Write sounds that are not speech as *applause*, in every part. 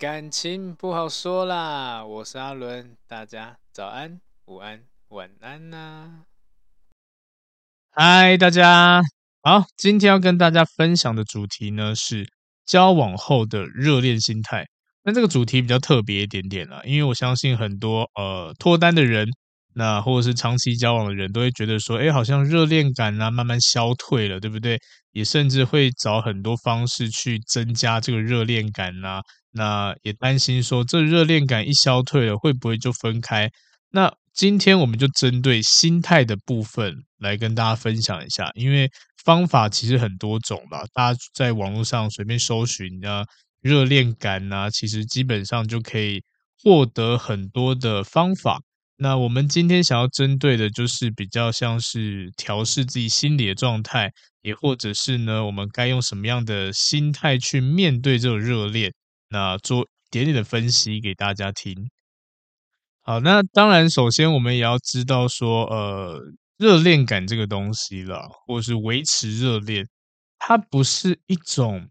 感情不好说啦，我是阿伦，大家早安、午安、晚安呐、嗨，大家好，今天要跟大家分享的主题呢是交往后的热恋心态。那这个主题比较特别一点点啦，因为我相信很多呃脱单的人。那或者是长期交往的人都会觉得说，哎，好像热恋感啊慢慢消退了，对不对？也甚至会找很多方式去增加这个热恋感呐。那也担心说，这热恋感一消退了，会不会就分开？那今天我们就针对心态的部分来跟大家分享一下，因为方法其实很多种吧，大家在网络上随便搜寻啊，热恋感啊，其实基本上就可以获得很多的方法。那我们今天想要针对的，就是比较像是调试自己心理的状态，也或者是呢，我们该用什么样的心态去面对这种热恋？那做一点点的分析给大家听。好，那当然，首先我们也要知道说，呃，热恋感这个东西啦，或是维持热恋，它不是一种，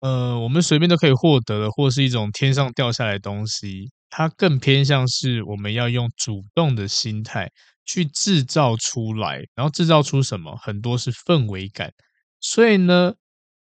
呃，我们随便都可以获得的，或是一种天上掉下来的东西。它更偏向是我们要用主动的心态去制造出来，然后制造出什么？很多是氛围感。所以呢，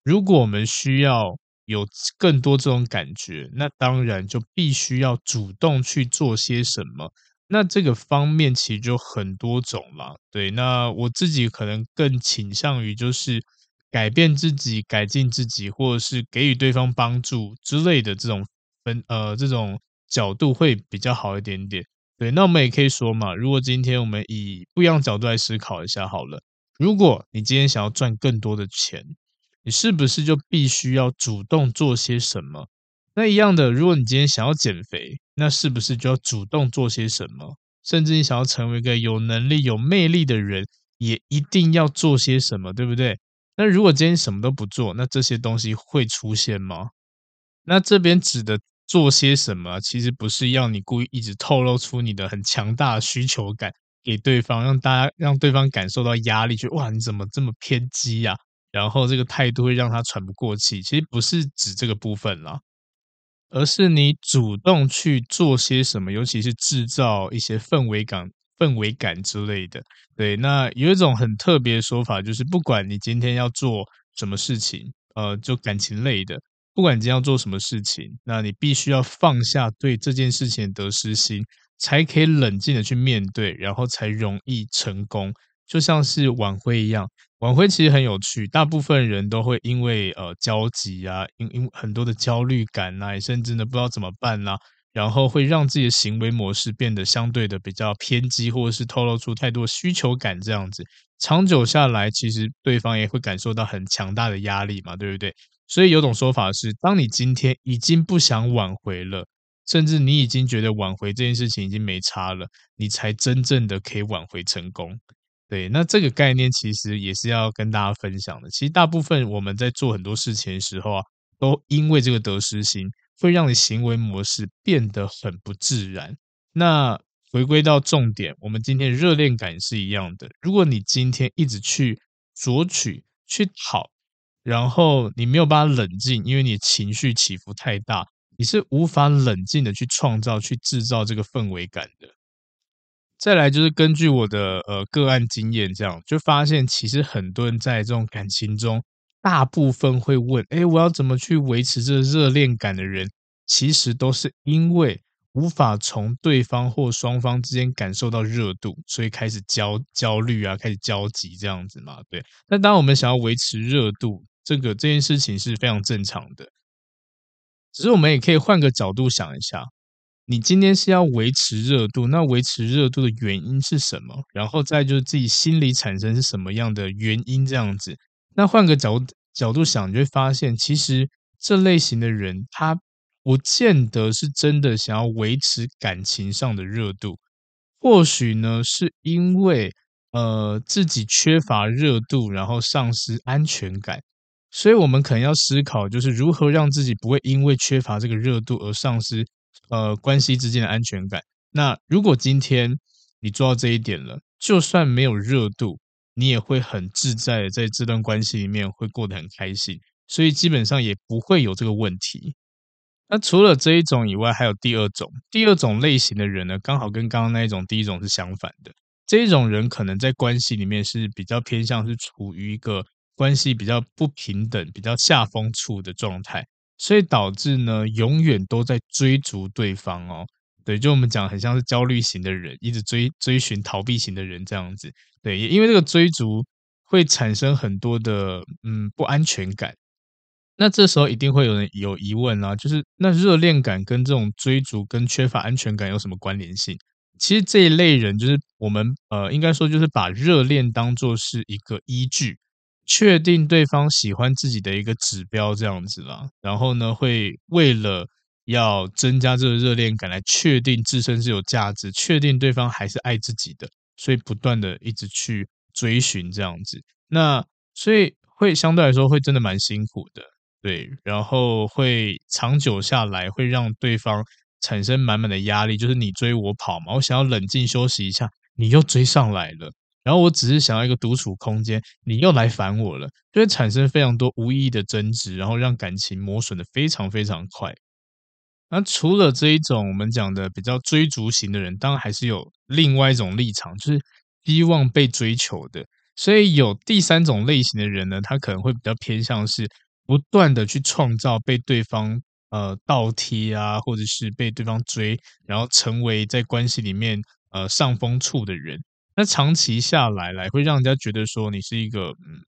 如果我们需要有更多这种感觉，那当然就必须要主动去做些什么。那这个方面其实就很多种了。对，那我自己可能更倾向于就是改变自己、改进自己，或者是给予对方帮助之类的这种分呃这种。角度会比较好一点点，对。那我们也可以说嘛，如果今天我们以不一样角度来思考一下好了，如果你今天想要赚更多的钱，你是不是就必须要主动做些什么？那一样的，如果你今天想要减肥，那是不是就要主动做些什么？甚至你想要成为一个有能力、有魅力的人，也一定要做些什么，对不对？那如果今天什么都不做，那这些东西会出现吗？那这边指的。做些什么，其实不是要你故意一直透露出你的很强大的需求感给对方，让大家让对方感受到压力，觉得哇，你怎么这么偏激呀？然后这个态度会让他喘不过气。其实不是指这个部分啦，而是你主动去做些什么，尤其是制造一些氛围感、氛围感之类的。对，那有一种很特别的说法，就是不管你今天要做什么事情，呃，就感情类的。不管你今天要做什么事情，那你必须要放下对这件事情的得失心，才可以冷静的去面对，然后才容易成功。就像是晚会一样，晚会其实很有趣，大部分人都会因为呃焦急啊，因因很多的焦虑感啊，甚至呢不知道怎么办啊，然后会让自己的行为模式变得相对的比较偏激，或者是透露出太多需求感这样子。长久下来，其实对方也会感受到很强大的压力嘛，对不对？所以有种说法是，当你今天已经不想挽回了，甚至你已经觉得挽回这件事情已经没差了，你才真正的可以挽回成功。对，那这个概念其实也是要跟大家分享的。其实大部分我们在做很多事情的时候啊，都因为这个得失心，会让你行为模式变得很不自然。那回归到重点，我们今天热恋感是一样的。如果你今天一直去索取、去讨，然后你没有办法冷静，因为你情绪起伏太大，你是无法冷静的去创造、去制造这个氛围感的。再来就是根据我的呃个案经验，这样就发现，其实很多人在这种感情中，大部分会问：哎，我要怎么去维持这热恋感的人，其实都是因为无法从对方或双方之间感受到热度，所以开始焦焦虑啊，开始焦急这样子嘛。对，那当我们想要维持热度，这个这件事情是非常正常的，只是我们也可以换个角度想一下，你今天是要维持热度，那维持热度的原因是什么？然后再就是自己心里产生是什么样的原因这样子。那换个角角度想，你会发现，其实这类型的人，他不见得是真的想要维持感情上的热度，或许呢，是因为呃自己缺乏热度，然后丧失安全感。所以，我们可能要思考，就是如何让自己不会因为缺乏这个热度而丧失呃关系之间的安全感。那如果今天你做到这一点了，就算没有热度，你也会很自在的在这段关系里面会过得很开心。所以，基本上也不会有这个问题。那除了这一种以外，还有第二种，第二种类型的人呢，刚好跟刚刚那一种第一种是相反的。这一种人可能在关系里面是比较偏向是处于一个关系比较不平等、比较下风处的状态，所以导致呢，永远都在追逐对方哦。对，就我们讲很像是焦虑型的人，一直追追寻逃避型的人这样子。对，也因为这个追逐会产生很多的嗯不安全感。那这时候一定会有人有疑问啊，就是那热恋感跟这种追逐跟缺乏安全感有什么关联性？其实这一类人就是我们呃，应该说就是把热恋当作是一个依据，确定对方喜欢自己的一个指标这样子啦。然后呢，会为了要增加这个热恋感来确定自身是有价值，确定对方还是爱自己的，所以不断的一直去追寻这样子。那所以会相对来说会真的蛮辛苦的。对，然后会长久下来，会让对方产生满满的压力，就是你追我跑嘛，我想要冷静休息一下，你又追上来了，然后我只是想要一个独处空间，你又来烦我了，就会产生非常多无意义的争执，然后让感情磨损的非常非常快。那除了这一种我们讲的比较追逐型的人，当然还是有另外一种立场，就是希望被追求的，所以有第三种类型的人呢，他可能会比较偏向是。不断的去创造被对方呃倒贴啊，或者是被对方追，然后成为在关系里面呃上风处的人。那长期下来来会让人家觉得说你是一个嗯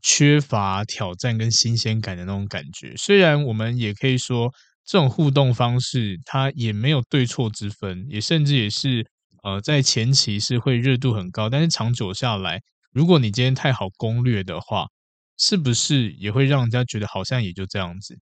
缺乏挑战跟新鲜感的那种感觉。虽然我们也可以说这种互动方式它也没有对错之分，也甚至也是呃在前期是会热度很高，但是长久下来，如果你今天太好攻略的话。是不是也会让人家觉得好像也就这样子？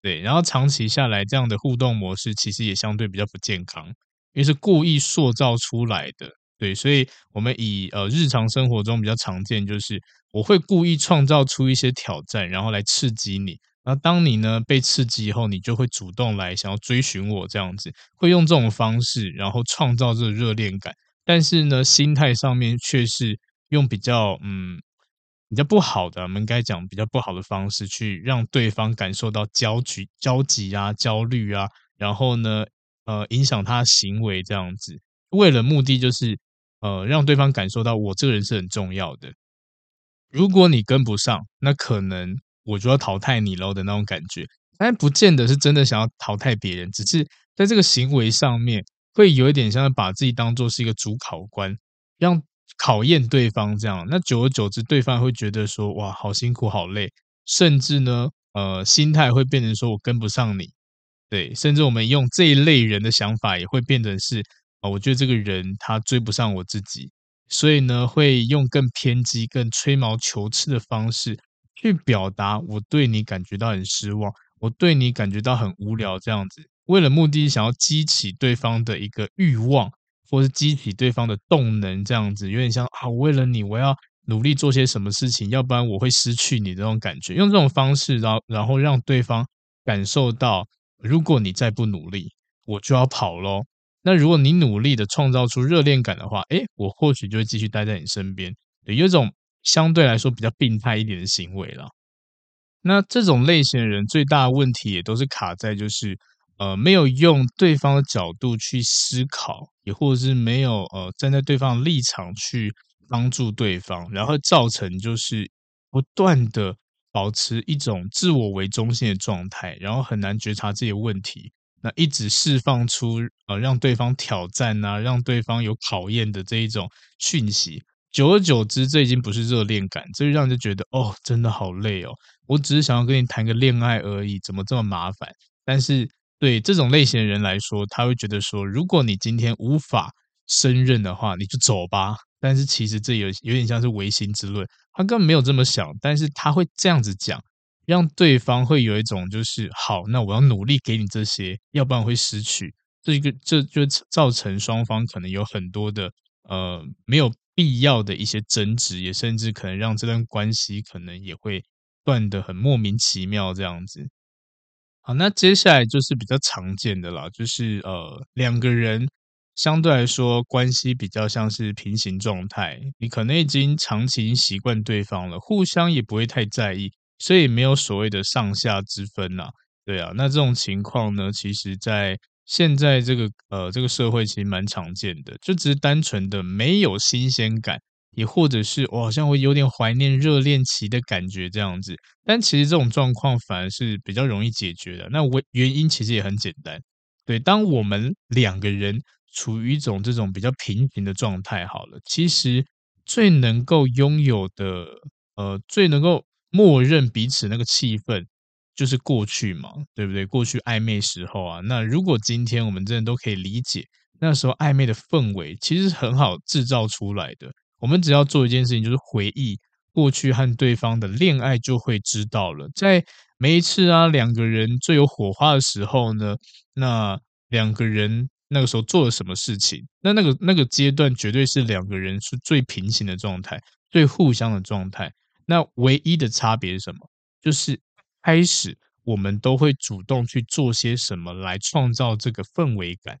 对，然后长期下来，这样的互动模式其实也相对比较不健康，因为是故意塑造出来的。对，所以我们以呃日常生活中比较常见，就是我会故意创造出一些挑战，然后来刺激你。然后当你呢被刺激以后，你就会主动来想要追寻我，这样子会用这种方式，然后创造这个热恋感。但是呢，心态上面却是用比较嗯。比较不好的，我们应该讲比较不好的方式，去让对方感受到焦急、焦急啊、焦虑啊，然后呢，呃，影响他行为这样子，为了目的就是，呃，让对方感受到我这个人是很重要的。如果你跟不上，那可能我就要淘汰你喽的那种感觉。但不见得是真的想要淘汰别人，只是在这个行为上面，会有一点像把自己当做是一个主考官，让。考验对方这样，那久而久之，对方会觉得说：“哇，好辛苦，好累。”甚至呢，呃，心态会变成说：“我跟不上你。”对，甚至我们用这一类人的想法，也会变成是：“啊，我觉得这个人他追不上我自己。”所以呢，会用更偏激、更吹毛求疵的方式去表达我对你感觉到很失望，我对你感觉到很无聊，这样子，为了目的想要激起对方的一个欲望。或是激起对方的动能，这样子有点像啊，为了你，我要努力做些什么事情，要不然我会失去你的那种感觉。用这种方式，然后然后让对方感受到，如果你再不努力，我就要跑喽。那如果你努力的创造出热恋感的话，诶，我或许就会继续待在你身边。有一种相对来说比较病态一点的行为了。那这种类型的人最大的问题也都是卡在就是。呃，没有用对方的角度去思考，也或者是没有呃站在对方的立场去帮助对方，然后造成就是不断的保持一种自我为中心的状态，然后很难觉察这些问题，那一直释放出呃让对方挑战啊，让对方有考验的这一种讯息，久而久之，这已经不是热恋感，这就让人觉得哦，真的好累哦，我只是想要跟你谈个恋爱而已，怎么这么麻烦？但是。对这种类型的人来说，他会觉得说，如果你今天无法胜任的话，你就走吧。但是其实这有有点像是唯心之论，他根本没有这么想，但是他会这样子讲，让对方会有一种就是好，那我要努力给你这些，要不然会失去。这个这就造成双方可能有很多的呃没有必要的一些争执，也甚至可能让这段关系可能也会断得很莫名其妙这样子。好，那接下来就是比较常见的啦，就是呃两个人相对来说关系比较像是平行状态，你可能已经长期习惯对方了，互相也不会太在意，所以没有所谓的上下之分啦。对啊，那这种情况呢，其实在现在这个呃这个社会其实蛮常见的，就只是单纯的没有新鲜感，也或者是我好像会有点怀念热恋期的感觉这样子。但其实这种状况反而是比较容易解决的。那原原因其实也很简单，对，当我们两个人处于一种这种比较平行的状态，好了，其实最能够拥有的，呃，最能够默认彼此那个气氛。就是过去嘛，对不对？过去暧昧时候啊，那如果今天我们真的都可以理解，那时候暧昧的氛围其实很好制造出来的。我们只要做一件事情，就是回忆过去和对方的恋爱，就会知道了。在每一次啊，两个人最有火花的时候呢，那两个人那个时候做了什么事情？那那个那个阶段绝对是两个人是最平行的状态，最互相的状态。那唯一的差别是什么？就是。开始，我们都会主动去做些什么来创造这个氛围感。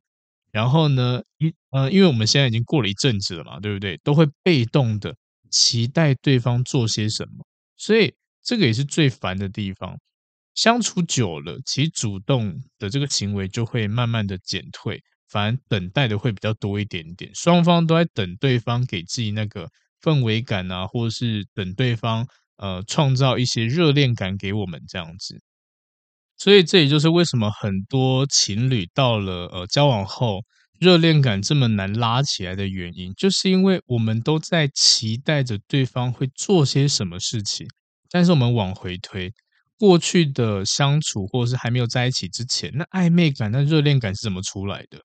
然后呢，一呃，因为我们现在已经过了一阵子了嘛，对不对？都会被动的期待对方做些什么，所以这个也是最烦的地方。相处久了，其实主动的这个行为就会慢慢的减退，反而等待的会比较多一点点。双方都在等对方给自己那个氛围感啊，或是等对方。呃，创造一些热恋感给我们这样子，所以这也就是为什么很多情侣到了呃交往后，热恋感这么难拉起来的原因，就是因为我们都在期待着对方会做些什么事情，但是我们往回推，过去的相处或者是还没有在一起之前，那暧昧感、那热恋感是怎么出来的？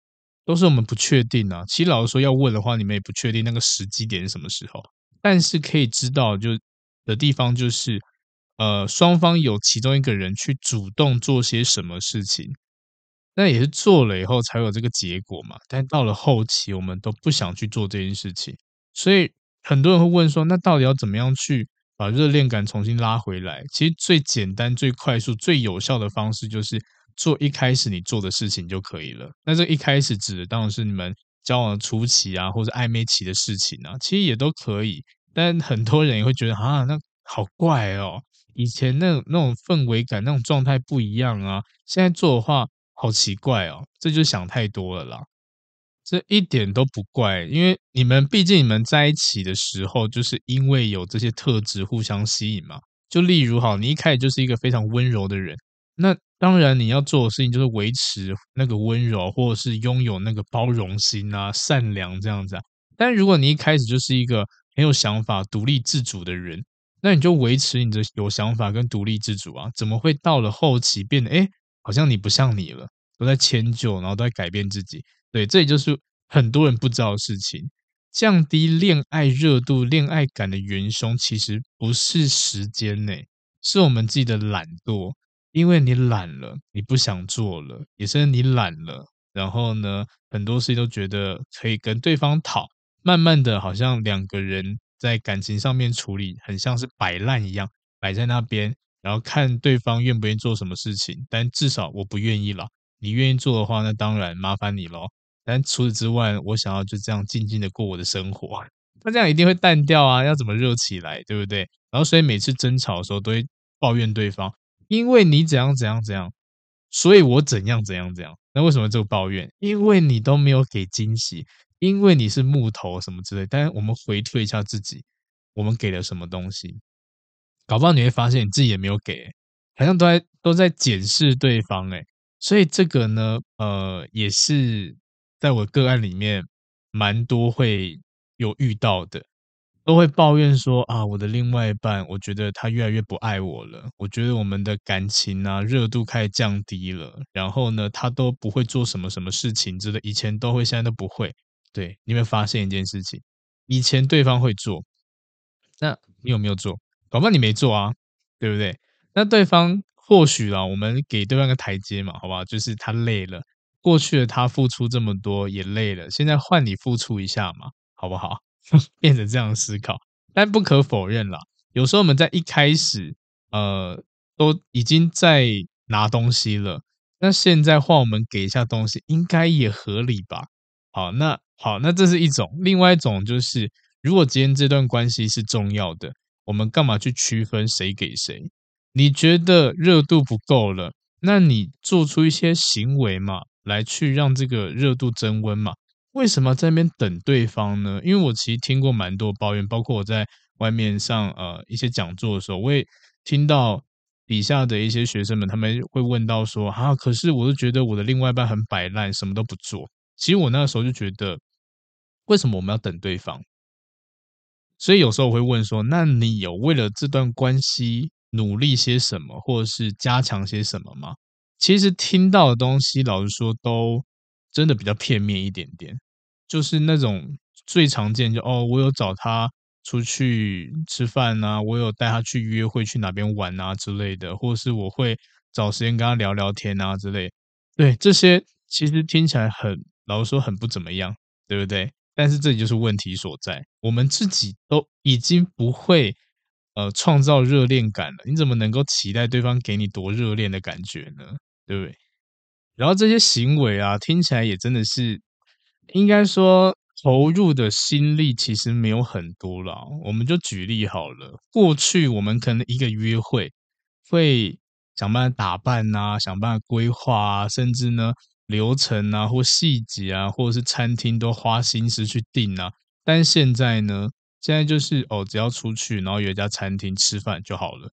都是我们不确定啊。其实老实说，要问的话，你们也不确定那个时机点是什么时候，但是可以知道就。的地方就是，呃，双方有其中一个人去主动做些什么事情，那也是做了以后才有这个结果嘛。但到了后期，我们都不想去做这件事情，所以很多人会问说，那到底要怎么样去把热恋感重新拉回来？其实最简单、最快速、最有效的方式就是做一开始你做的事情就可以了。那这一开始指的当然是你们交往初期啊，或者暧昧期的事情啊，其实也都可以。但很多人也会觉得啊，那好怪哦，以前那那种氛围感、那种状态不一样啊，现在做的话好奇怪哦，这就想太多了啦。这一点都不怪，因为你们毕竟你们在一起的时候，就是因为有这些特质互相吸引嘛。就例如好，你一开始就是一个非常温柔的人，那当然你要做的事情就是维持那个温柔，或者是拥有那个包容心啊、善良这样子啊。但如果你一开始就是一个很有想法、独立自主的人，那你就维持你的有想法跟独立自主啊。怎么会到了后期变得哎，好像你不像你了，都在迁就，然后都在改变自己？对，这也就是很多人不知道的事情。降低恋爱热度、恋爱感的元凶，其实不是时间内，是我们自己的懒惰。因为你懒了，你不想做了，也是你懒了。然后呢，很多事情都觉得可以跟对方讨。慢慢的，好像两个人在感情上面处理，很像是摆烂一样，摆在那边，然后看对方愿不愿意做什么事情。但至少我不愿意了，你愿意做的话，那当然麻烦你喽。但除此之外，我想要就这样静静的过我的生活，那这样一定会淡掉啊！要怎么热起来，对不对？然后所以每次争吵的时候，都会抱怨对方，因为你怎样怎样怎样，所以我怎样怎样怎样。那为什么这个抱怨？因为你都没有给惊喜。因为你是木头什么之类，但是我们回退一下自己，我们给了什么东西？搞不好你会发现你自己也没有给，好像都在都在检视对方诶。所以这个呢，呃，也是在我个案里面蛮多会有遇到的。都会抱怨说啊，我的另外一半，我觉得他越来越不爱我了。我觉得我们的感情啊，热度开始降低了。然后呢，他都不会做什么什么事情之类，以前都会，现在都不会。对，你有没有发现一件事情？以前对方会做，那你有没有做？搞不好你没做啊，对不对？那对方或许啊，我们给对方个台阶嘛，好不好？就是他累了，过去的他付出这么多也累了，现在换你付出一下嘛，好不好？*laughs* 变成这样思考，但不可否认啦，有时候我们在一开始，呃，都已经在拿东西了，那现在换我们给一下东西，应该也合理吧？好，那好，那这是一种，另外一种就是，如果今天这段关系是重要的，我们干嘛去区分谁给谁？你觉得热度不够了，那你做出一些行为嘛，来去让这个热度增温嘛？为什么在那边等对方呢？因为我其实听过蛮多抱怨，包括我在外面上呃一些讲座的时候，我也听到底下的一些学生们，他们会问到说啊，可是我就觉得我的另外一半很摆烂，什么都不做。其实我那个时候就觉得，为什么我们要等对方？所以有时候我会问说，那你有为了这段关系努力些什么，或者是加强些什么吗？其实听到的东西，老实说，都真的比较片面一点点，就是那种最常见就哦，我有找他出去吃饭啊，我有带他去约会，去哪边玩啊之类的，或者是我会找时间跟他聊聊天啊之类。对，这些其实听起来很，老实说很不怎么样，对不对？但是这就是问题所在，我们自己都已经不会呃创造热恋感了，你怎么能够期待对方给你多热恋的感觉呢？对不对？然后这些行为啊，听起来也真的是应该说投入的心力其实没有很多了。我们就举例好了，过去我们可能一个约会会想办法打扮啊，想办法规划啊，甚至呢。流程啊，或细节啊，或者是餐厅都花心思去订啊。但现在呢，现在就是哦，只要出去，然后有一家餐厅吃饭就好了。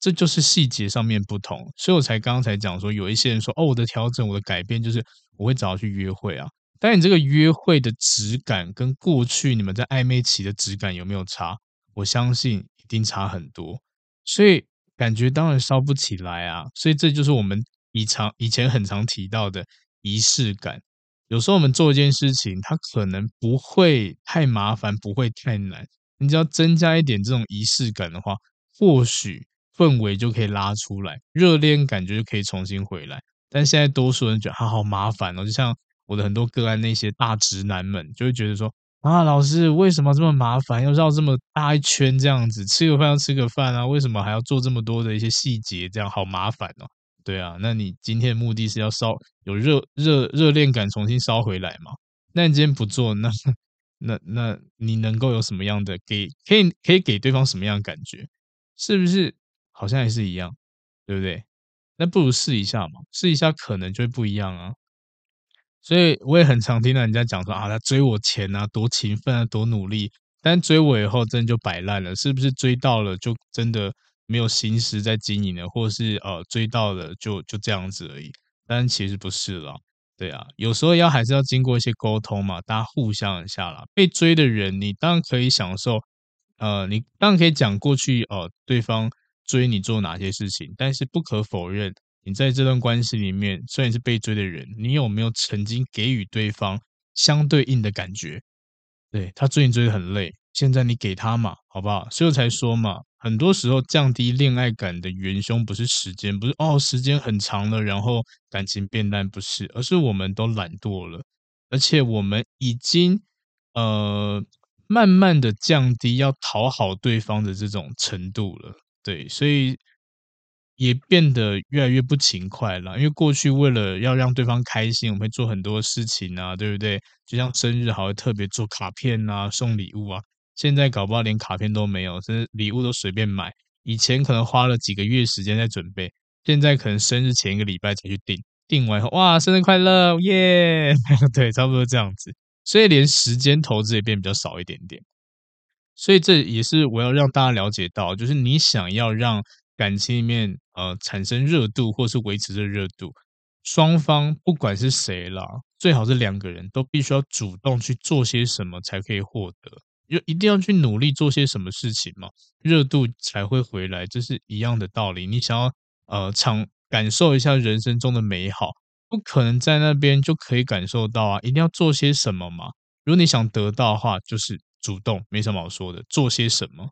这就是细节上面不同，所以我才刚才讲说，有一些人说哦，我的调整，我的改变就是我会找去约会啊。但你这个约会的质感跟过去你们在暧昧期的质感有没有差？我相信一定差很多，所以感觉当然烧不起来啊。所以这就是我们以常以前很常提到的。仪式感，有时候我们做一件事情，它可能不会太麻烦，不会太难。你只要增加一点这种仪式感的话，或许氛围就可以拉出来，热恋感觉就可以重新回来。但现在多数人觉得它好麻烦哦，就像我的很多个案，那些大直男们就会觉得说啊，老师为什么这么麻烦，要绕这么大一圈这样子，吃个饭要吃个饭啊，为什么还要做这么多的一些细节，这样好麻烦哦。对啊，那你今天的目的是要烧有热热热恋感重新烧回来嘛？那你今天不做，那那那你能够有什么样的给可以可以给对方什么样的感觉？是不是好像也是一样，对不对？那不如试一下嘛，试一下可能就会不一样啊。所以我也很常听到人家讲说啊，他追我钱啊，多勤奋啊，多努力，但追我以后真的就摆烂了，是不是追到了就真的？没有心思在经营了，或是呃追到了就就这样子而已，但其实不是了，对啊，有时候要还是要经过一些沟通嘛，大家互相一下啦。被追的人，你当然可以享受，呃，你当然可以讲过去呃对方追你做哪些事情，但是不可否认，你在这段关系里面，虽然是被追的人，你有没有曾经给予对方相对应的感觉？对，他追你追得很累，现在你给他嘛，好不好？所以我才说嘛。很多时候降低恋爱感的元凶不是时间，不是哦，时间很长了，然后感情变淡，不是，而是我们都懒惰了，而且我们已经呃慢慢的降低要讨好对方的这种程度了，对，所以也变得越来越不勤快了。因为过去为了要让对方开心，我们会做很多事情啊，对不对？就像生日还会特别做卡片啊，送礼物啊。现在搞不好连卡片都没有，甚至礼物都随便买。以前可能花了几个月时间在准备，现在可能生日前一个礼拜才去订，订完后哇，生日快乐耶 *laughs* 对，差不多这样子。所以连时间投资也变比较少一点点。所以这也是我要让大家了解到，就是你想要让感情里面呃产生热度，或是维持这热度，双方不管是谁啦，最好是两个人都必须要主动去做些什么才可以获得。就一定要去努力做些什么事情嘛，热度才会回来，这是一样的道理。你想要呃尝感受一下人生中的美好，不可能在那边就可以感受到啊，一定要做些什么嘛。如果你想得到的话，就是主动，没什么好说的，做些什么。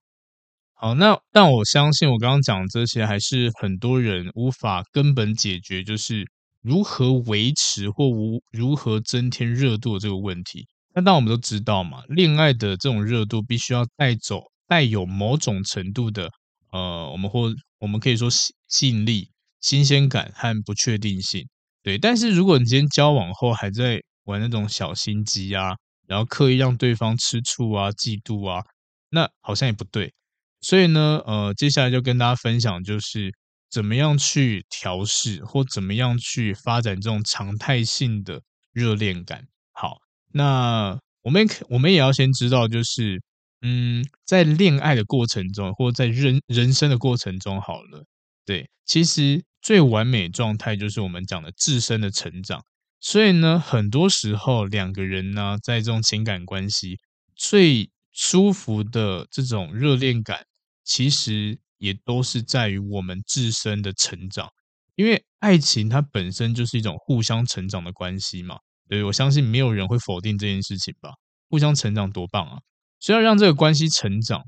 好，那但我相信我刚刚讲这些还是很多人无法根本解决，就是如何维持或无如何增添热度的这个问题。那当我们都知道嘛，恋爱的这种热度必须要带走带有某种程度的呃，我们或我们可以说吸吸引力、新鲜感和不确定性。对，但是如果你今天交往后还在玩那种小心机啊，然后刻意让对方吃醋啊、嫉妒啊，那好像也不对。所以呢，呃，接下来就跟大家分享，就是怎么样去调试，或怎么样去发展这种常态性的热恋感。好，那我们我们也要先知道，就是嗯，在恋爱的过程中，或在人人生的过程中，好了，对，其实最完美状态就是我们讲的自身的成长。所以呢，很多时候两个人呢，在这种情感关系最舒服的这种热恋感，其实也都是在于我们自身的成长。因为爱情它本身就是一种互相成长的关系嘛。对，我相信没有人会否定这件事情吧？互相成长多棒啊！所以要让这个关系成长，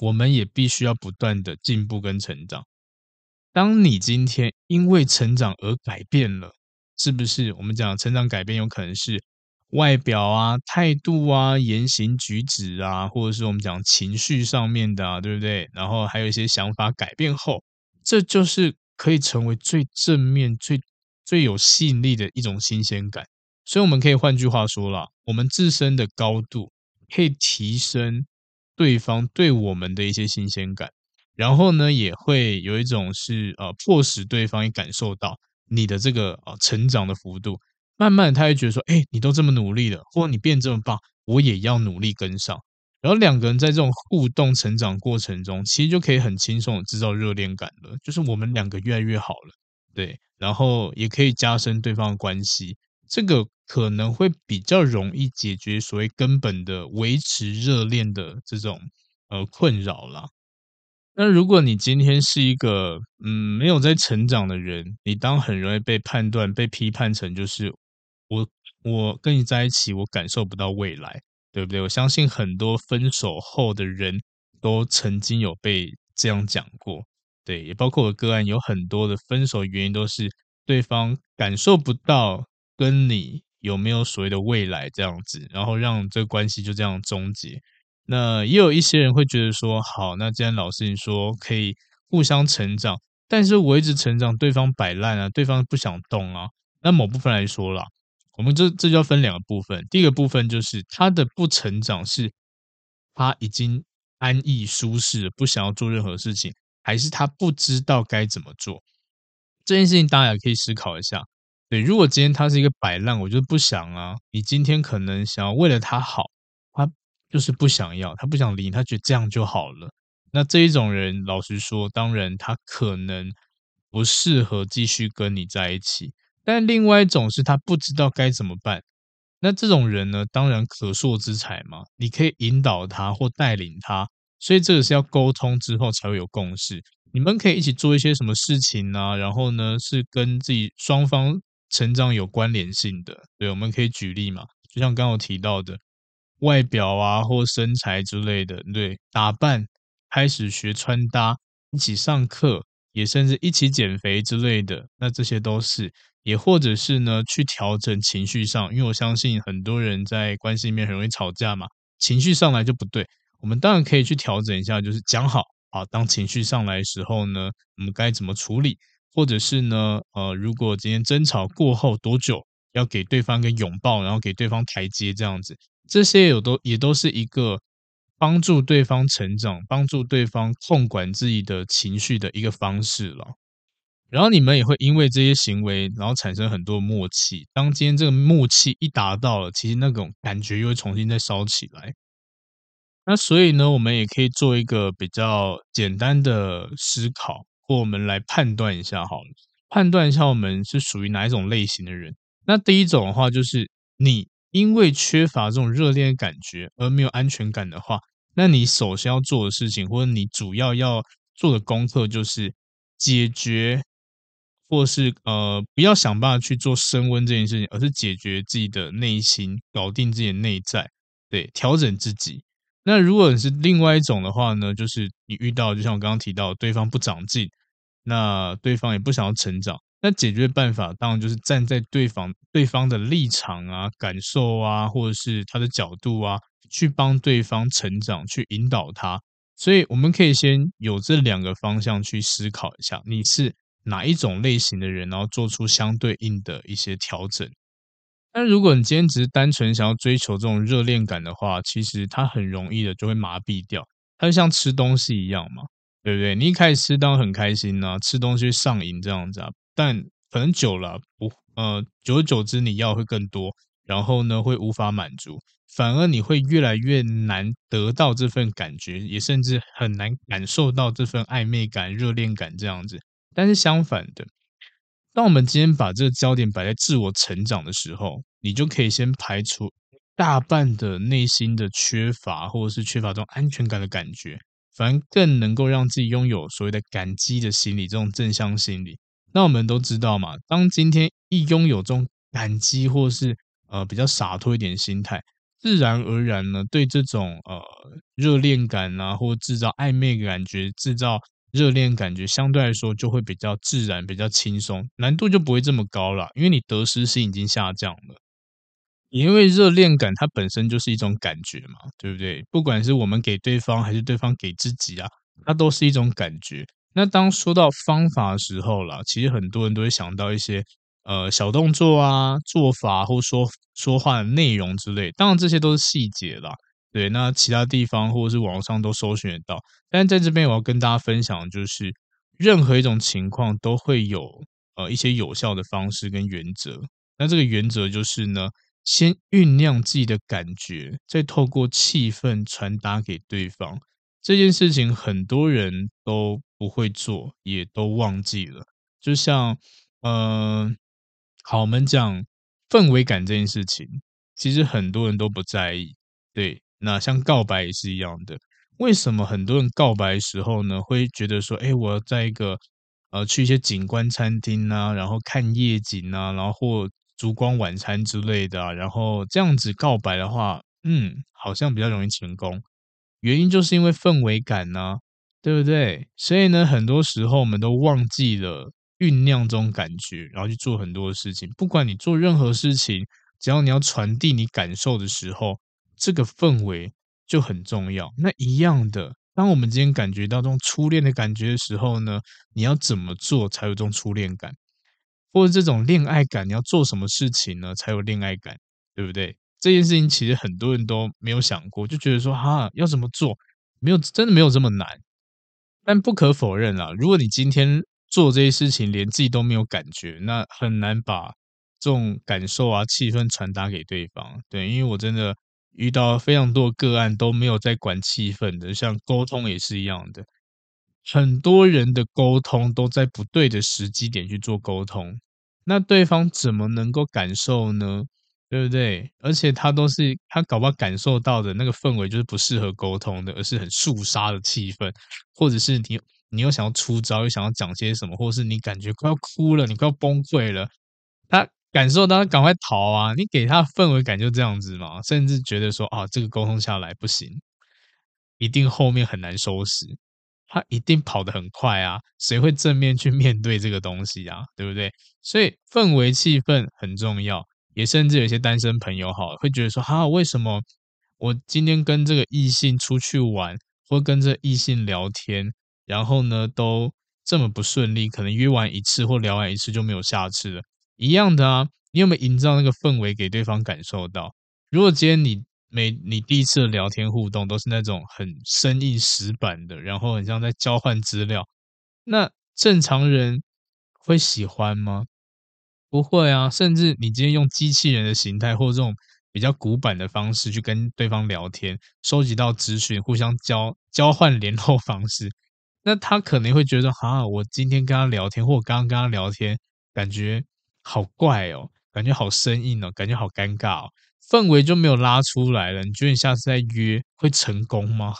我们也必须要不断的进步跟成长。当你今天因为成长而改变了。是不是我们讲成长改变有可能是外表啊、态度啊、言行举止啊，或者是我们讲情绪上面的啊，对不对？然后还有一些想法改变后，这就是可以成为最正面、最最有吸引力的一种新鲜感。所以我们可以换句话说啦，我们自身的高度可以提升对方对我们的一些新鲜感，然后呢，也会有一种是呃，迫使对方也感受到。你的这个啊成长的幅度，慢慢他会觉得说，哎，你都这么努力了，或你变这么棒，我也要努力跟上。然后两个人在这种互动成长过程中，其实就可以很轻松的制造热恋感了，就是我们两个越来越好了，对，然后也可以加深对方的关系，这个可能会比较容易解决所谓根本的维持热恋的这种呃困扰啦。那如果你今天是一个嗯没有在成长的人，你当很容易被判断、被批判成就是我我跟你在一起，我感受不到未来，对不对？我相信很多分手后的人都曾经有被这样讲过，对，也包括我个案，有很多的分手原因都是对方感受不到跟你有没有所谓的未来这样子，然后让这个关系就这样终结。那也有一些人会觉得说，好，那既然老师你说可以互相成长，但是我一直成长，对方摆烂啊，对方不想动啊。那某部分来说啦，我们这这就要分两个部分。第一个部分就是他的不成长是他已经安逸舒适，不想要做任何事情，还是他不知道该怎么做？这件事情大家也可以思考一下。对，如果今天他是一个摆烂，我就不想啊。你今天可能想要为了他好，他。就是不想要，他不想离，他觉得这样就好了。那这一种人，老实说，当然他可能不适合继续跟你在一起。但另外一种是他不知道该怎么办。那这种人呢，当然可塑之才嘛，你可以引导他或带领他。所以这个是要沟通之后才会有共识。你们可以一起做一些什么事情啊？然后呢，是跟自己双方成长有关联性的。对，我们可以举例嘛，就像刚刚提到的。外表啊，或身材之类的，对，打扮，开始学穿搭，一起上课，也甚至一起减肥之类的，那这些都是，也或者是呢，去调整情绪上，因为我相信很多人在关系里面很容易吵架嘛，情绪上来就不对，我们当然可以去调整一下，就是讲好，啊，当情绪上来的时候呢，我们该怎么处理，或者是呢，呃，如果今天争吵过后多久，要给对方一个拥抱，然后给对方台阶，这样子。这些有都也都是一个帮助对方成长、帮助对方控管自己的情绪的一个方式了。然后你们也会因为这些行为，然后产生很多默契。当今天这个默契一达到了，其实那种感觉又会重新再烧起来。那所以呢，我们也可以做一个比较简单的思考，或我们来判断一下好了，判断一下我们是属于哪一种类型的人。那第一种的话，就是你。因为缺乏这种热恋的感觉而没有安全感的话，那你首先要做的事情，或者你主要要做的功课，就是解决，或是呃，不要想办法去做升温这件事情，而是解决自己的内心，搞定自己的内在，对，调整自己。那如果你是另外一种的话呢，就是你遇到，就像我刚刚提到，对方不长进，那对方也不想要成长。那解决办法当然就是站在对方对方的立场啊、感受啊，或者是他的角度啊，去帮对方成长，去引导他。所以我们可以先有这两个方向去思考一下，你是哪一种类型的人，然后做出相对应的一些调整。但如果你今天只是单纯想要追求这种热恋感的话，其实它很容易的就会麻痹掉，它就像吃东西一样嘛。对不对？你一开始吃当然很开心呐、吃东西上瘾这样子啊，但可能久了不呃，久而久之你要会更多，然后呢会无法满足，反而你会越来越难得到这份感觉，也甚至很难感受到这份暧昧感、热恋感这样子。但是相反的，当我们今天把这个焦点摆在自我成长的时候，你就可以先排除大半的内心的缺乏，或者是缺乏这种安全感的感觉。反而更能够让自己拥有所谓的感激的心理，这种正向心理。那我们都知道嘛，当今天一拥有这种感激，或是呃比较洒脱一点心态，自然而然呢，对这种呃热恋感啊，或制造暧昧感觉、制造热恋感觉，相对来说就会比较自然、比较轻松，难度就不会这么高了，因为你得失心已经下降了。因为热恋感它本身就是一种感觉嘛，对不对？不管是我们给对方还是对方给自己啊，它都是一种感觉。那当说到方法的时候啦，其实很多人都会想到一些呃小动作啊、做法或说说话的内容之类。当然这些都是细节啦，对。那其他地方或者是网上都搜寻得到。但是在这边我要跟大家分享就是，任何一种情况都会有呃一些有效的方式跟原则。那这个原则就是呢。先酝酿自己的感觉，再透过气氛传达给对方。这件事情很多人都不会做，也都忘记了。就像，嗯、好，我们讲氛围感这件事情，其实很多人都不在意。对，那像告白也是一样的。为什么很多人告白的时候呢，会觉得说，哎，我要在一个呃，去一些景观餐厅啊，然后看夜景啊，然后或烛光晚餐之类的，然后这样子告白的话，嗯，好像比较容易成功。原因就是因为氛围感呢，对不对？所以呢，很多时候我们都忘记了酝酿这种感觉，然后去做很多的事情。不管你做任何事情，只要你要传递你感受的时候，这个氛围就很重要。那一样的，当我们今天感觉到这种初恋的感觉的时候呢，你要怎么做才有这种初恋感？或者这种恋爱感，你要做什么事情呢，才有恋爱感，对不对？这件事情其实很多人都没有想过，就觉得说哈，要怎么做？没有，真的没有这么难。但不可否认啊，如果你今天做这些事情，连自己都没有感觉，那很难把这种感受啊、气氛传达给对方。对，因为我真的遇到非常多个案都没有在管气氛的，像沟通也是一样的。很多人的沟通都在不对的时机点去做沟通。那对方怎么能够感受呢？对不对？而且他都是他搞不好感受到的那个氛围就是不适合沟通的，而是很肃杀的气氛，或者是你你又想要出招，又想要讲些什么，或者是你感觉快要哭了，你快要崩溃了，他感受到他赶快逃啊！你给他氛围感就这样子嘛，甚至觉得说啊，这个沟通下来不行，一定后面很难收拾。他一定跑得很快啊！谁会正面去面对这个东西啊？对不对？所以氛围气氛很重要，也甚至有些单身朋友哈会觉得说哈，为什么我今天跟这个异性出去玩，或跟这异性聊天，然后呢都这么不顺利，可能约完一次或聊完一次就没有下次了。一样的啊，你有没有营造那个氛围给对方感受到？如果今天你每你第一次的聊天互动都是那种很生硬死板的，然后很像在交换资料，那正常人会喜欢吗？不会啊，甚至你今天用机器人的形态或这种比较古板的方式去跟对方聊天，收集到资讯，互相交交换联络方式，那他可能会觉得啊，我今天跟他聊天，或我刚刚跟他聊天，感觉好怪哦，感觉好生硬哦，感觉好尴尬哦。氛围就没有拉出来了，你觉得你下次再约会成功吗？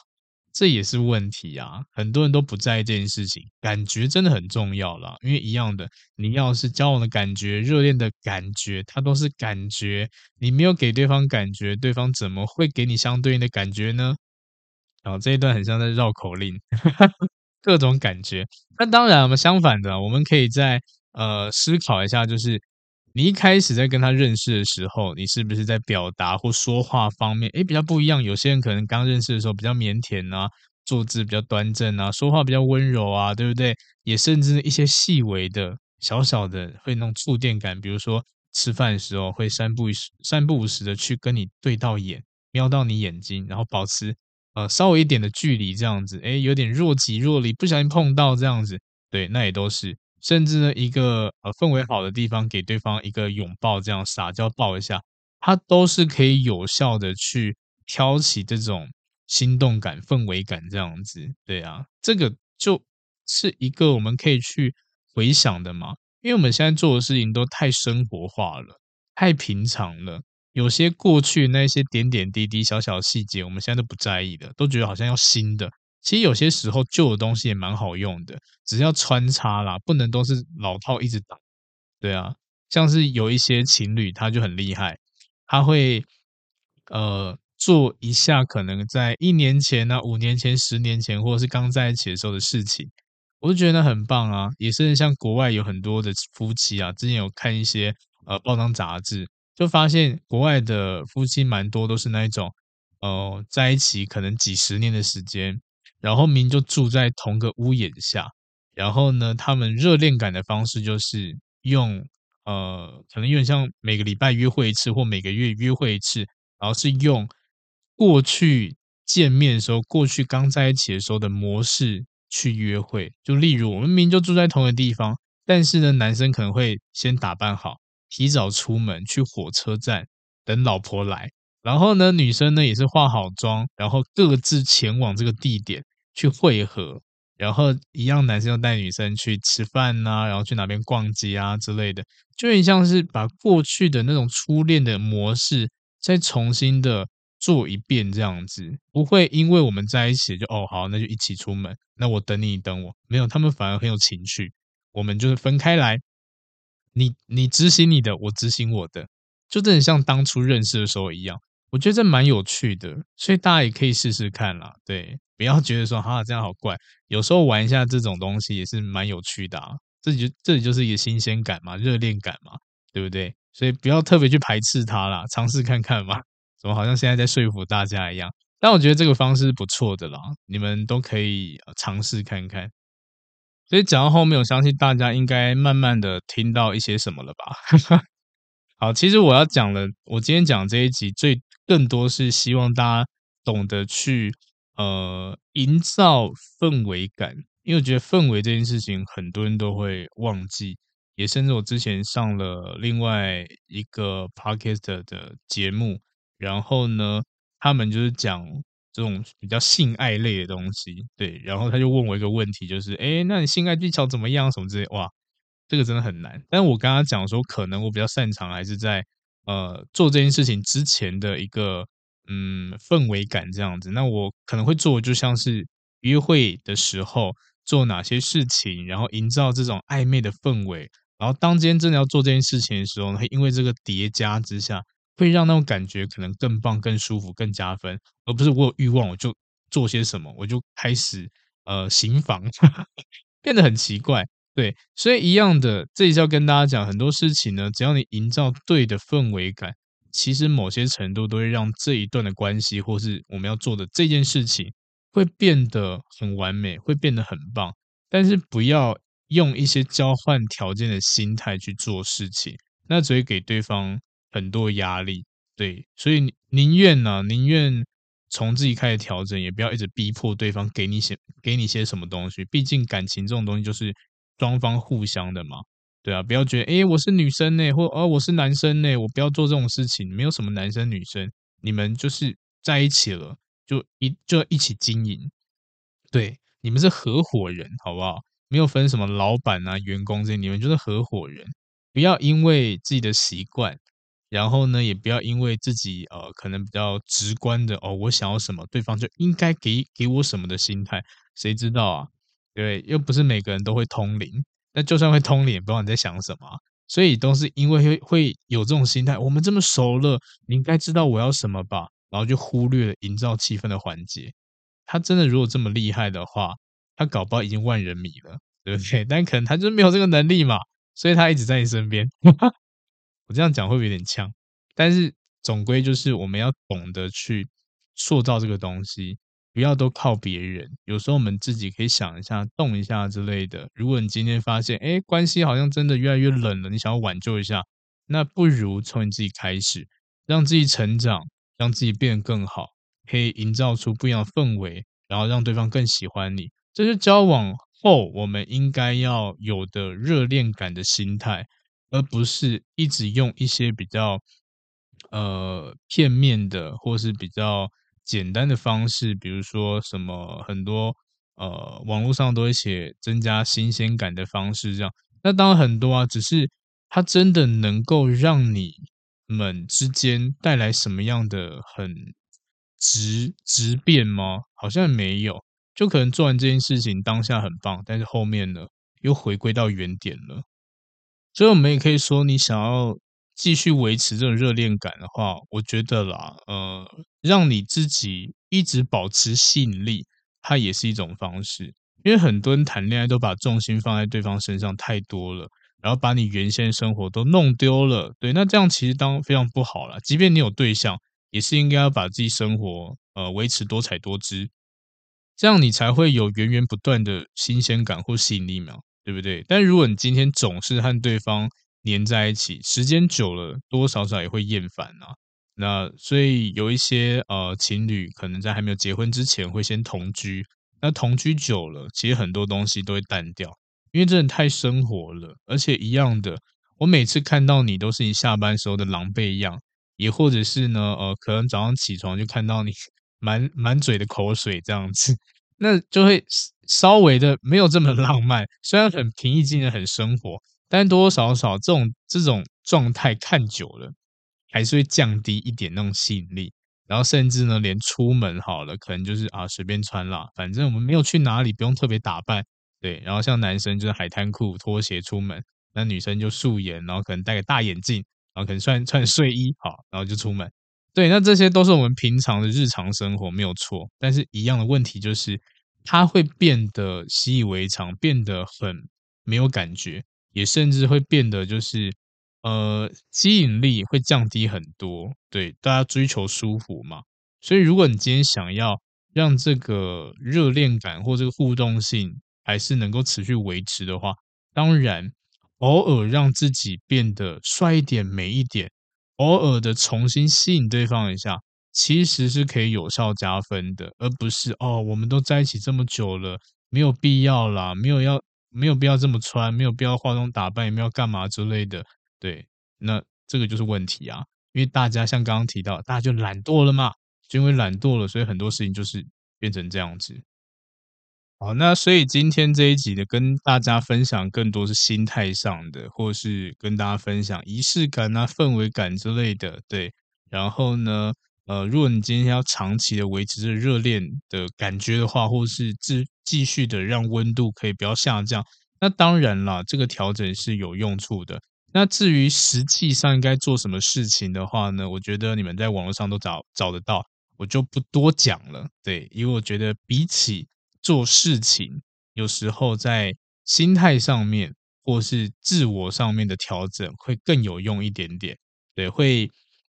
这也是问题啊！很多人都不在意这件事情，感觉真的很重要啦。因为一样的，你要是交往的感觉、热恋的感觉，它都是感觉，你没有给对方感觉，对方怎么会给你相对应的感觉呢？然后这一段很像在绕口令，*laughs* 各种感觉。那当然，我们相反的，我们可以在呃思考一下，就是。你一开始在跟他认识的时候，你是不是在表达或说话方面，诶，比较不一样？有些人可能刚认识的时候比较腼腆啊，坐姿比较端正啊，说话比较温柔啊，对不对？也甚至一些细微的、小小的会那种触电感，比如说吃饭的时候会三不三不五时的去跟你对到眼，瞄到你眼睛，然后保持呃稍微一点的距离这样子，诶，有点若即若离，不小心碰到这样子，对，那也都是。甚至呢，一个呃氛围好的地方，给对方一个拥抱，这样撒娇抱一下，它都是可以有效的去挑起这种心动感、氛围感这样子。对啊，这个就是一个我们可以去回想的嘛，因为我们现在做的事情都太生活化了，太平常了，有些过去那些点点滴滴、小小细节，我们现在都不在意的，都觉得好像要新的。其实有些时候旧的东西也蛮好用的，只要穿插啦，不能都是老套一直打。对啊，像是有一些情侣他就很厉害，他会呃做一下可能在一年前呢、啊、五年前、十年前，或者是刚在一起的时候的事情，我就觉得很棒啊。也是像国外有很多的夫妻啊，之前有看一些呃报章杂志，就发现国外的夫妻蛮多都是那一种呃在一起可能几十年的时间。然后明就住在同个屋檐下，然后呢，他们热恋感的方式就是用呃，可能有点像每个礼拜约会一次，或每个月约会一次，然后是用过去见面的时候，过去刚在一起的时候的模式去约会。就例如，我们明就住在同个地方，但是呢，男生可能会先打扮好，提早出门去火车站等老婆来。然后呢，女生呢也是化好妆，然后各自前往这个地点去汇合，然后一样，男生要带女生去吃饭呐、啊，然后去哪边逛街啊之类的，就很像是把过去的那种初恋的模式再重新的做一遍这样子，不会因为我们在一起就哦好，那就一起出门，那我等你，你等我，没有，他们反而很有情趣，我们就是分开来，你你执行你的，我执行我的，就真的像当初认识的时候一样。我觉得这蛮有趣的，所以大家也可以试试看啦。对，不要觉得说哈这样好怪，有时候玩一下这种东西也是蛮有趣的啊。这就这里就是一个新鲜感嘛，热恋感嘛，对不对？所以不要特别去排斥它啦，尝试看看嘛。怎么好像现在在说服大家一样？但我觉得这个方式不错的啦，你们都可以尝试看看。所以讲到后面，我相信大家应该慢慢的听到一些什么了吧？*laughs* 好，其实我要讲的，我今天讲这一集最更多是希望大家懂得去呃营造氛围感，因为我觉得氛围这件事情很多人都会忘记，也甚至我之前上了另外一个 podcast 的节目，然后呢，他们就是讲这种比较性爱类的东西，对，然后他就问我一个问题，就是诶，那你性爱技巧怎么样？什么之类，哇。这个真的很难，但是我刚刚讲说，可能我比较擅长还是在呃做这件事情之前的一个嗯氛围感这样子。那我可能会做，就像是约会的时候做哪些事情，然后营造这种暧昧的氛围，然后当今天真的要做这件事情的时候呢，因为这个叠加之下，会让那种感觉可能更棒、更舒服、更加分，而不是我有欲望我就做些什么，我就开始呃行房，*laughs* 变得很奇怪。对，所以一样的，这里是要跟大家讲很多事情呢。只要你营造对的氛围感，其实某些程度都会让这一段的关系，或是我们要做的这件事情，会变得很完美，会变得很棒。但是不要用一些交换条件的心态去做事情，那只会给对方很多压力。对，所以宁愿呢，宁愿从自己开始调整，也不要一直逼迫对方给你些给你些什么东西。毕竟感情这种东西就是。双方互相的嘛，对啊，不要觉得诶，我是女生呢，或哦我是男生呢，我不要做这种事情。没有什么男生女生，你们就是在一起了，就一就一起经营。对，你们是合伙人，好不好？没有分什么老板啊、员工这些，你们就是合伙人。不要因为自己的习惯，然后呢，也不要因为自己呃可能比较直观的哦，我想要什么，对方就应该给给我什么的心态，谁知道啊？对，又不是每个人都会通灵，那就算会通灵，也不知道你在想什么，所以都是因为会会有这种心态。我们这么熟了，你应该知道我要什么吧？然后就忽略了营造气氛的环节。他真的如果这么厉害的话，他搞不好已经万人迷了，对不对？*laughs* 但可能他就是没有这个能力嘛，所以他一直在你身边。*laughs* 我这样讲会不会有点呛？但是总归就是我们要懂得去塑造这个东西。不要都靠别人，有时候我们自己可以想一下、动一下之类的。如果你今天发现，哎，关系好像真的越来越冷了，你想要挽救一下，那不如从你自己开始，让自己成长，让自己变得更好，可以营造出不一样的氛围，然后让对方更喜欢你。这是交往后我们应该要有的热恋感的心态，而不是一直用一些比较呃片面的或是比较简单的方式，比如说什么很多呃网络上都会写增加新鲜感的方式，这样。那当然很多啊，只是它真的能够让你们之间带来什么样的很质质变吗？好像没有，就可能做完这件事情当下很棒，但是后面呢又回归到原点了。所以，我们也可以说，你想要继续维持这种热恋感的话，我觉得啦，呃，让你自己一直保持吸引力，它也是一种方式。因为很多人谈恋爱都把重心放在对方身上太多了，然后把你原先生活都弄丢了。对，那这样其实当非常不好了。即便你有对象，也是应该要把自己生活呃维持多彩多姿，这样你才会有源源不断的新鲜感或吸引力嘛，对不对？但如果你今天总是和对方黏在一起，时间久了，多少少也会厌烦啊。那所以有一些呃情侣可能在还没有结婚之前会先同居。那同居久了，其实很多东西都会淡掉，因为真的太生活了。而且一样的，我每次看到你都是你下班时候的狼狈样，也或者是呢，呃，可能早上起床就看到你 *laughs* 满满嘴的口水这样子，那就会稍微的没有这么 *laughs* 浪漫。虽然很平易近人、很生活，但多多少少这种这种状态看久了，还是会降低一点那种吸引力。然后甚至呢，连出门好了，可能就是啊随便穿啦，反正我们没有去哪里，不用特别打扮，对。然后像男生就是海滩裤、拖鞋出门，那女生就素颜，然后可能戴个大眼镜，然后可能穿穿睡衣，好，然后就出门。对，那这些都是我们平常的日常生活，没有错。但是一样的问题就是，它会变得习以为常，变得很没有感觉，也甚至会变得就是。呃，吸引力会降低很多，对，大家追求舒服嘛。所以，如果你今天想要让这个热恋感或这个互动性还是能够持续维持的话，当然，偶尔让自己变得帅一点、美一点，偶尔的重新吸引对方一下，其实是可以有效加分的，而不是哦，我们都在一起这么久了，没有必要啦，没有要，没有必要这么穿，没有必要化妆打扮，也没有干嘛之类的。对，那这个就是问题啊，因为大家像刚刚提到，大家就懒惰了嘛，就因为懒惰了，所以很多事情就是变成这样子。好，那所以今天这一集呢，跟大家分享更多是心态上的，或是跟大家分享仪式感啊、氛围感之类的。对，然后呢，呃，如果你今天要长期的维持着热恋的感觉的话，或是自继续的让温度可以不要下降，那当然啦，这个调整是有用处的。那至于实际上应该做什么事情的话呢？我觉得你们在网络上都找找得到，我就不多讲了。对，因为我觉得比起做事情，有时候在心态上面或是自我上面的调整会更有用一点点。对，会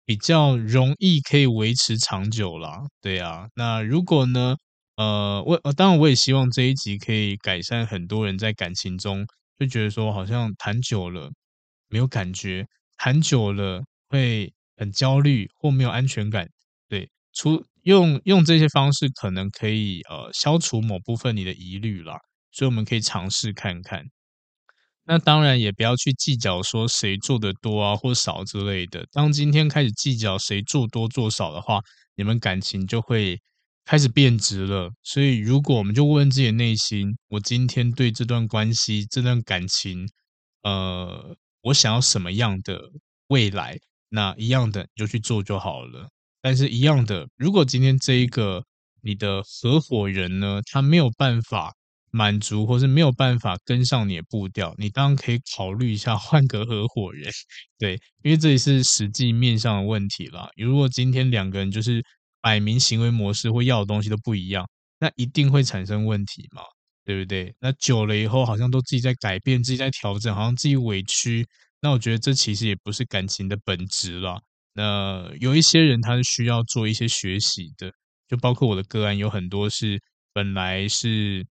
比较容易可以维持长久啦。对啊，那如果呢？呃，我呃当然我也希望这一集可以改善很多人在感情中就觉得说好像谈久了。没有感觉，谈久了会很焦虑或没有安全感。对，除用用这些方式，可能可以呃消除某部分你的疑虑啦。所以我们可以尝试看看。那当然也不要去计较说谁做的多啊或少之类的。当今天开始计较谁做多做少的话，你们感情就会开始变质了。所以如果我们就问自己的内心，我今天对这段关系、这段感情，呃。我想要什么样的未来？那一样的就去做就好了。但是，一样的，如果今天这一个你的合伙人呢，他没有办法满足，或是没有办法跟上你的步调，你当然可以考虑一下换个合伙人。*laughs* 对，因为这也是实际面上的问题啦。如果今天两个人就是摆明行为模式或要的东西都不一样，那一定会产生问题嘛。对不对？那久了以后，好像都自己在改变，自己在调整，好像自己委屈。那我觉得这其实也不是感情的本质啦。那有一些人他是需要做一些学习的，就包括我的个案，有很多是本来是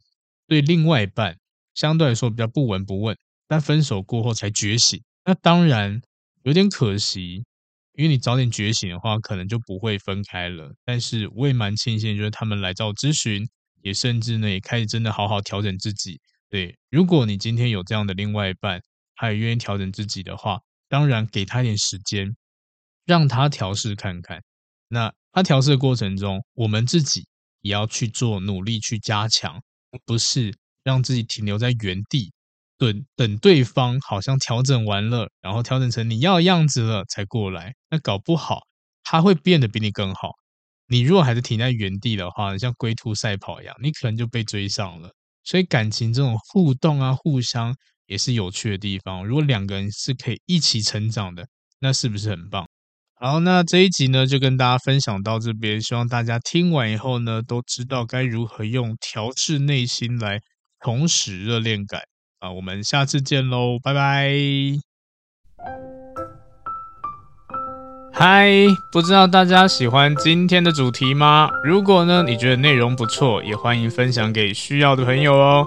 对另外一半相对来说比较不闻不问，但分手过后才觉醒。那当然有点可惜，因为你早点觉醒的话，可能就不会分开了。但是我也蛮庆幸，就是他们来找咨询，也甚至呢也开始真的好好调整自己。对，如果你今天有这样的另外一半，他也愿意调整自己的话，当然给他一点时间，让他调试看看。那他调试的过程中，我们自己也要去做努力去加强，不是让自己停留在原地，等等对方好像调整完了，然后调整成你要的样子了才过来。那搞不好他会变得比你更好。你如果还是停在原地的话，像龟兔赛跑一样，你可能就被追上了。所以感情这种互动啊，互相也是有趣的地方。如果两个人是可以一起成长的，那是不是很棒？好，那这一集呢，就跟大家分享到这边。希望大家听完以后呢，都知道该如何用调适内心来重拾热恋感啊！我们下次见喽，拜拜。嗨，不知道大家喜欢今天的主题吗？如果呢，你觉得内容不错，也欢迎分享给需要的朋友哦。